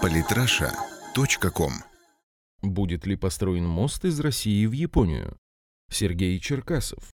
Политраша.ком Будет ли построен мост из России в Японию? Сергей Черкасов.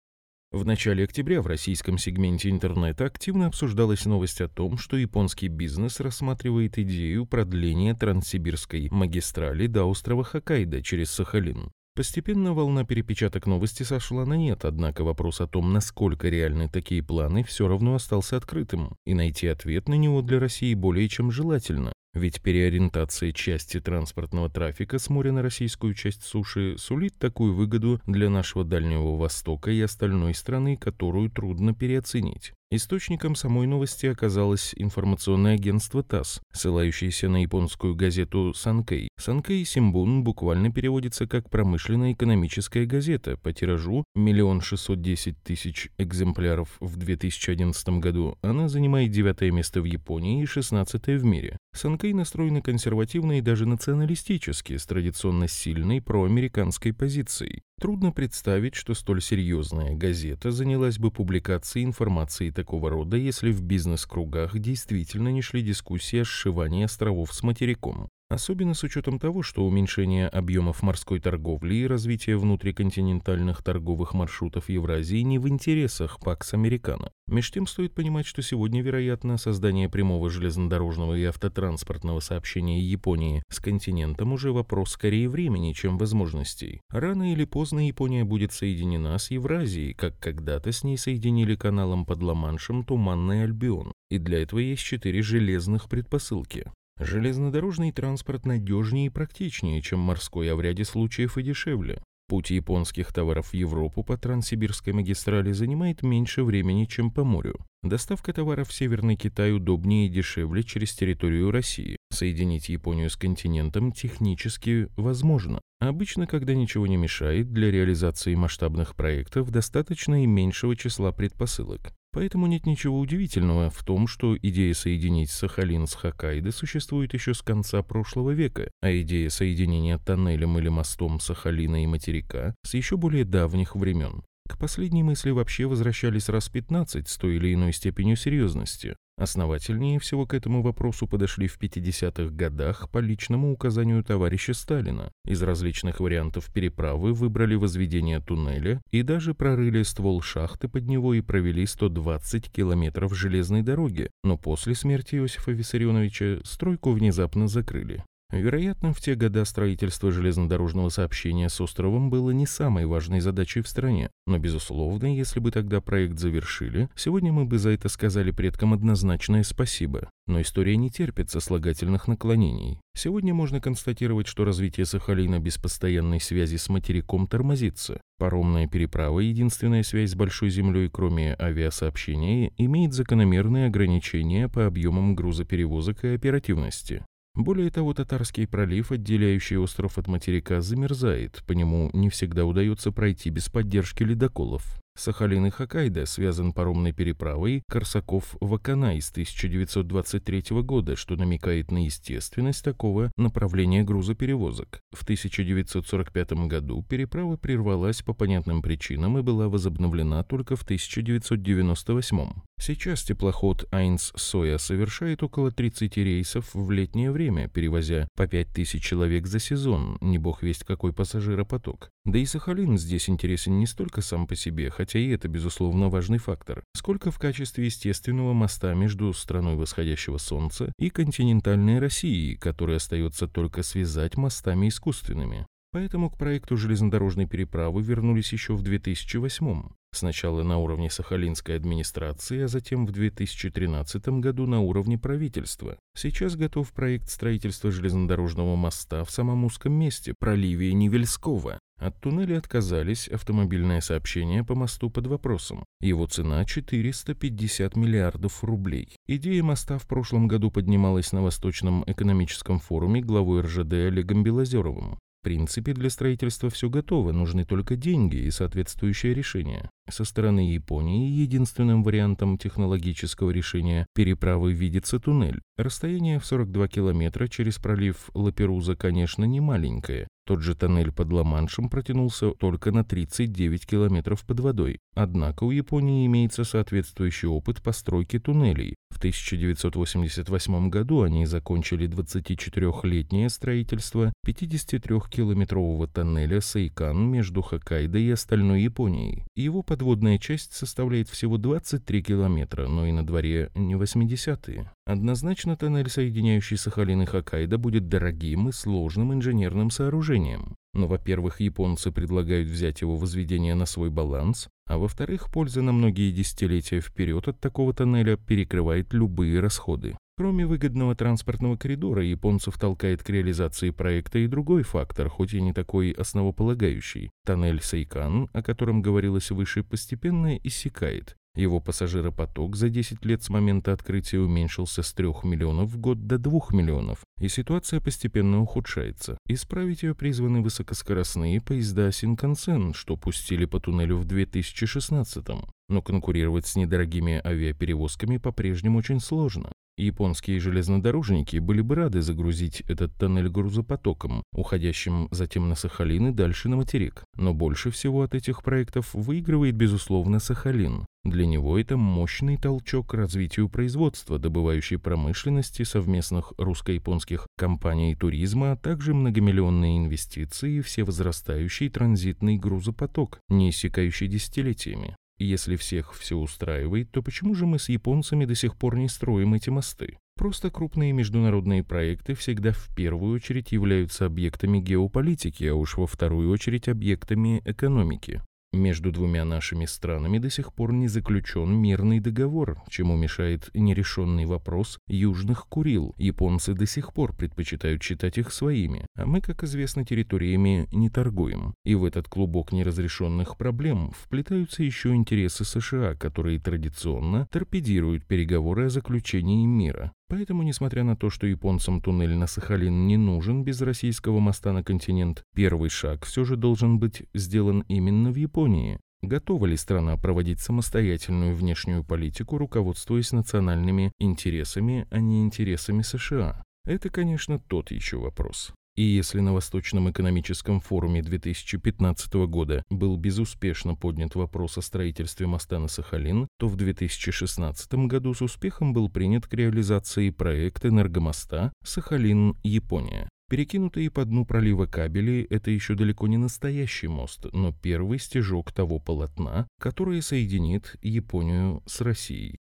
В начале октября в российском сегменте интернета активно обсуждалась новость о том, что японский бизнес рассматривает идею продления транссибирской магистрали до острова Хоккайдо через Сахалин. Постепенно волна перепечаток новости сошла на нет, однако вопрос о том, насколько реальны такие планы, все равно остался открытым, и найти ответ на него для России более чем желательно. Ведь переориентация части транспортного трафика с моря на российскую часть суши сулит такую выгоду для нашего Дальнего Востока и остальной страны, которую трудно переоценить. Источником самой новости оказалось информационное агентство ТАСС, ссылающееся на японскую газету «Санкей». «Санкей Симбун» буквально переводится как «промышленно-экономическая газета» по тиражу миллион шестьсот десять тысяч экземпляров в 2011 году. Она занимает девятое место в Японии и шестнадцатое в мире. Санкей настроена консервативно и даже националистически, с традиционно сильной проамериканской позицией. Трудно представить, что столь серьезная газета занялась бы публикацией информации такого рода, если в бизнес-кругах действительно не шли дискуссии о сшивании островов с материком. Особенно с учетом того, что уменьшение объемов морской торговли и развитие внутриконтинентальных торговых маршрутов Евразии не в интересах ПАКС Американо. Меж тем стоит понимать, что сегодня, вероятно, создание прямого железнодорожного и автотранспортного сообщения Японии с континентом уже вопрос скорее времени, чем возможностей. Рано или поздно Япония будет соединена с Евразией, как когда-то с ней соединили каналом под Ла-Маншем Туманный Альбион. И для этого есть четыре железных предпосылки. Железнодорожный транспорт надежнее и практичнее, чем морской, а в ряде случаев и дешевле. Путь японских товаров в Европу по Транссибирской магистрали занимает меньше времени, чем по морю. Доставка товаров в Северный Китай удобнее и дешевле через территорию России. Соединить Японию с континентом технически возможно. Обычно, когда ничего не мешает, для реализации масштабных проектов достаточно и меньшего числа предпосылок. Поэтому нет ничего удивительного в том, что идея соединить Сахалин с Хоккайдо существует еще с конца прошлого века, а идея соединения тоннелем или мостом Сахалина и материка с еще более давних времен. К последней мысли вообще возвращались раз 15 с той или иной степенью серьезности. Основательнее всего к этому вопросу подошли в 50-х годах по личному указанию товарища Сталина. Из различных вариантов переправы выбрали возведение туннеля и даже прорыли ствол шахты под него и провели 120 километров железной дороги, но после смерти Иосифа Виссарионовича стройку внезапно закрыли. Вероятно, в те годы строительство железнодорожного сообщения с островом было не самой важной задачей в стране. Но, безусловно, если бы тогда проект завершили, сегодня мы бы за это сказали предкам однозначное спасибо. Но история не терпит сослагательных наклонений. Сегодня можно констатировать, что развитие Сахалина без постоянной связи с материком тормозится. Паромная переправа, единственная связь с Большой Землей, кроме авиасообщения, имеет закономерные ограничения по объемам грузоперевозок и оперативности. Более того, Татарский пролив, отделяющий остров от материка, замерзает, по нему не всегда удается пройти без поддержки ледоколов. Сахалин и Хоккайдо связан паромной переправой Корсаков-Вакана из 1923 года, что намекает на естественность такого направления грузоперевозок. В 1945 году переправа прервалась по понятным причинам и была возобновлена только в 1998. Сейчас теплоход Айнс Соя совершает около 30 рейсов в летнее время, перевозя по 5000 человек за сезон, не бог весть какой пассажиропоток. Да и Сахалин здесь интересен не столько сам по себе, хотя и это, безусловно, важный фактор, сколько в качестве естественного моста между страной восходящего солнца и континентальной Россией, который остается только связать мостами искусственными. Поэтому к проекту железнодорожной переправы вернулись еще в 2008 Сначала на уровне Сахалинской администрации, а затем в 2013 году на уровне правительства. Сейчас готов проект строительства железнодорожного моста в самом узком месте, проливе Невельского. От туннеля отказались, автомобильное сообщение по мосту под вопросом. Его цена 450 миллиардов рублей. Идея моста в прошлом году поднималась на Восточном экономическом форуме главой РЖД Олегом Белозеровым принципе, для строительства все готово, нужны только деньги и соответствующее решение. Со стороны Японии единственным вариантом технологического решения переправы видится туннель. Расстояние в 42 километра через пролив Лаперуза, конечно, не маленькое, Тот же тоннель под Ла-Маншем протянулся только на 39 километров под водой. Однако у Японии имеется соответствующий опыт постройки туннелей. В 1988 году они закончили 24-летнее строительство 53-километрового тоннеля Сейкан между Хоккайдо и остальной Японией. Его подводная часть составляет всего 23 километра, но и на дворе не 80-е. Однозначно тоннель, соединяющий Сахалин и Хоккайдо, будет дорогим и сложным инженерным сооружением. Но, во-первых, японцы предлагают взять его возведение на свой баланс, а во-вторых, польза на многие десятилетия вперед от такого тоннеля перекрывает любые расходы. Кроме выгодного транспортного коридора, японцев толкает к реализации проекта и другой фактор, хоть и не такой основополагающий. Тоннель Сейкан, о котором говорилось выше, постепенно иссякает. Его пассажиропоток за 10 лет с момента открытия уменьшился с 3 миллионов в год до 2 миллионов, и ситуация постепенно ухудшается. Исправить ее призваны высокоскоростные поезда Синкансен, что пустили по туннелю в 2016 -м. Но конкурировать с недорогими авиаперевозками по-прежнему очень сложно. Японские железнодорожники были бы рады загрузить этот тоннель грузопотоком, уходящим затем на Сахалин и дальше на материк. Но больше всего от этих проектов выигрывает, безусловно, Сахалин. Для него это мощный толчок к развитию производства, добывающей промышленности, совместных русско-японских компаний туризма, а также многомиллионные инвестиции и всевозрастающий транзитный грузопоток, не иссякающий десятилетиями. Если всех все устраивает, то почему же мы с японцами до сих пор не строим эти мосты? Просто крупные международные проекты всегда в первую очередь являются объектами геополитики, а уж во вторую очередь объектами экономики. Между двумя нашими странами до сих пор не заключен мирный договор, чему мешает нерешенный вопрос Южных Курил. Японцы до сих пор предпочитают считать их своими, а мы, как известно, территориями не торгуем. И в этот клубок неразрешенных проблем вплетаются еще интересы США, которые традиционно торпедируют переговоры о заключении мира. Поэтому, несмотря на то, что японцам туннель на Сахалин не нужен без российского моста на континент, первый шаг все же должен быть сделан именно в Японии. Готова ли страна проводить самостоятельную внешнюю политику, руководствуясь национальными интересами, а не интересами США? Это, конечно, тот еще вопрос. И если на Восточном экономическом форуме 2015 года был безуспешно поднят вопрос о строительстве моста на Сахалин, то в 2016 году с успехом был принят к реализации проект энергомоста Сахалин-Япония. Перекинутые по дну пролива кабели – это еще далеко не настоящий мост, но первый стежок того полотна, которое соединит Японию с Россией.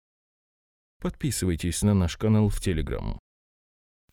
Подписывайтесь на наш канал в Телеграм.